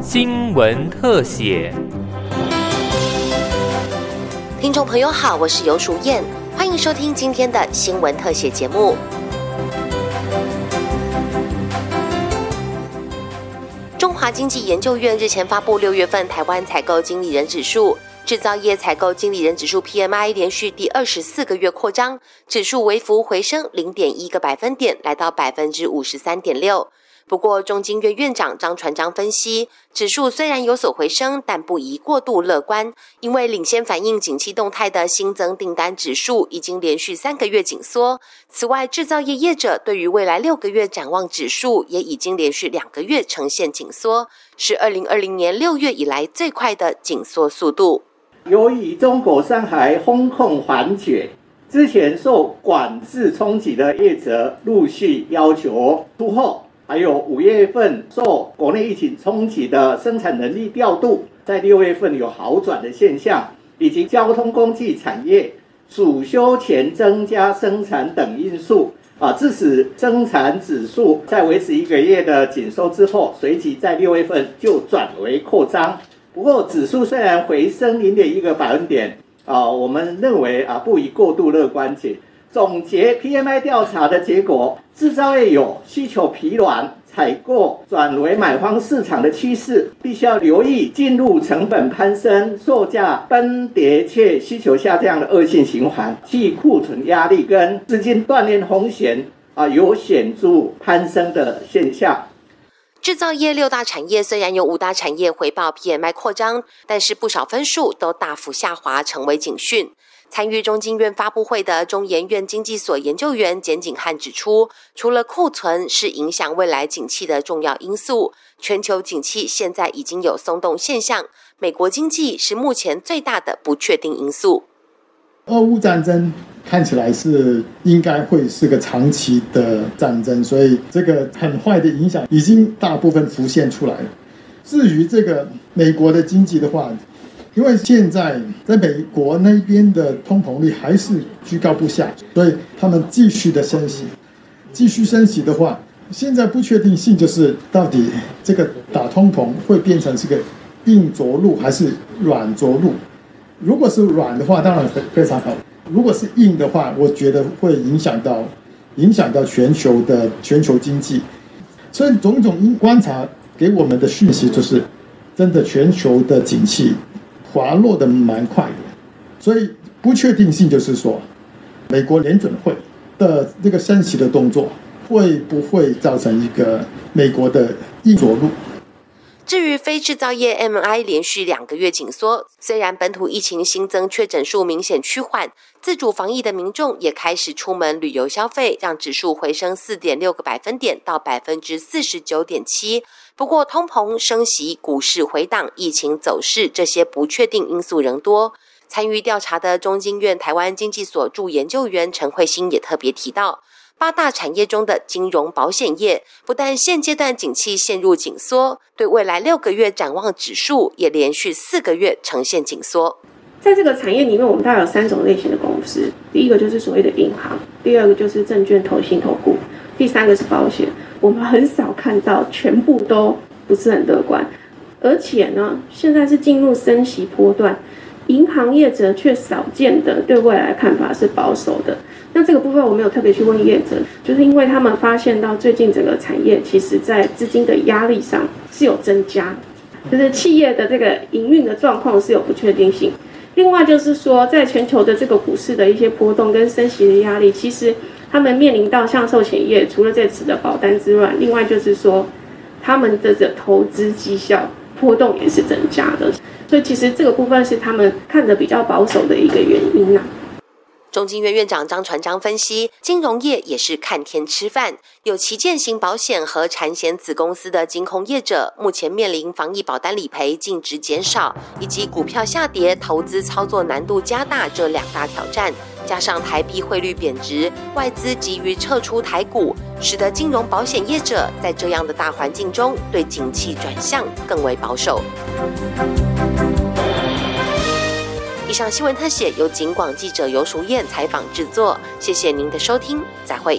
新闻特写。听众朋友好，我是尤淑燕，欢迎收听今天的新闻特写节目。中华经济研究院日前发布六月份台湾采购经理人指数，制造业采购经理人指数 PMI 连续第二十四个月扩张，指数微幅回升零点一个百分点，来到百分之五十三点六。不过，中经院院长张传章分析，指数虽然有所回升，但不宜过度乐观，因为领先反映景气动态的新增订单指数已经连续三个月紧缩。此外，制造业业者对于未来六个月展望指数也已经连续两个月呈现紧缩，是二零二零年六月以来最快的紧缩速度。由于中国上海封控缓解，之前受管制冲击的业者陆续要求出货。还有五月份受国内疫情冲击的生产能力调度，在六月份有好转的现象，以及交通工具产业暑休前增加生产等因素啊，致使生产指数在维持一个月的紧收之后，随即在六月份就转为扩张。不过，指数虽然回升零点一个百分点啊，我们认为啊，不宜过度乐观且。总结 PMI 调查的结果，制造业有需求疲软、采购转为买方市场的趋势，必须要留意进入成本攀升、售价崩跌且需求下降的恶性循环，去库存压力跟资金断裂风险啊有显著攀升的现象。制造业六大产业虽然有五大产业回报 PMI 扩张，但是不少分数都大幅下滑，成为警讯。参与中经院发布会的中研院经济所研究员简景汉指出，除了库存是影响未来景气的重要因素，全球景气现在已经有松动现象，美国经济是目前最大的不确定因素。俄乌战争看起来是应该会是个长期的战争，所以这个很坏的影响已经大部分浮现出来了。至于这个美国的经济的话，因为现在在美国那边的通膨率还是居高不下，所以他们继续的升息，继续升息的话，现在不确定性就是到底这个打通膨会变成是个硬着陆还是软着陆。如果是软的话，当然非非常好；如果是硬的话，我觉得会影响到影响到全球的全球经济。所以种种观察给我们的讯息就是，真的全球的景气。滑落的蛮快的，所以不确定性就是说，美国联准会的这个升息的动作会不会造成一个美国的硬着陆？至于非制造业 M I 连续两个月紧缩，虽然本土疫情新增确诊数明显趋缓，自主防疫的民众也开始出门旅游消费，让指数回升四点六个百分点到百分之四十九点七。不过，通膨升息、股市回档、疫情走势这些不确定因素仍多。参与调查的中经院台湾经济所驻研究员陈慧欣也特别提到，八大产业中的金融保险业，不但现阶段景气陷入紧缩，对未来六个月展望指数也连续四个月呈现紧缩。在这个产业里面，我们大概有三种类型的公司：第一个就是所谓的银行，第二个就是证券投信投顾，第三个是保险。我们很少看到全部都不是很乐观，而且呢，现在是进入升息波段，银行业者却少见的对未来看法是保守的。那这个部分我没有特别去问业者，就是因为他们发现到最近整个产业其实在资金的压力上是有增加，就是企业的这个营运的状况是有不确定性。另外就是说，在全球的这个股市的一些波动跟升息的压力，其实。他们面临到像寿险业，除了这次的保单之外，另外就是说，他们的这投资绩效波动也是增加的，所以其实这个部分是他们看的比较保守的一个原因啊。中金院院长张传章分析，金融业也是看天吃饭，有旗舰型保险和产险子公司的金控业者，目前面临防疫保单理赔净值减少，以及股票下跌、投资操作难度加大这两大挑战，加上台币汇率贬值，外资急于撤出台股，使得金融保险业者在这样的大环境中，对景气转向更为保守。以上新闻特写由警广记者尤淑燕采访制作，谢谢您的收听，再会。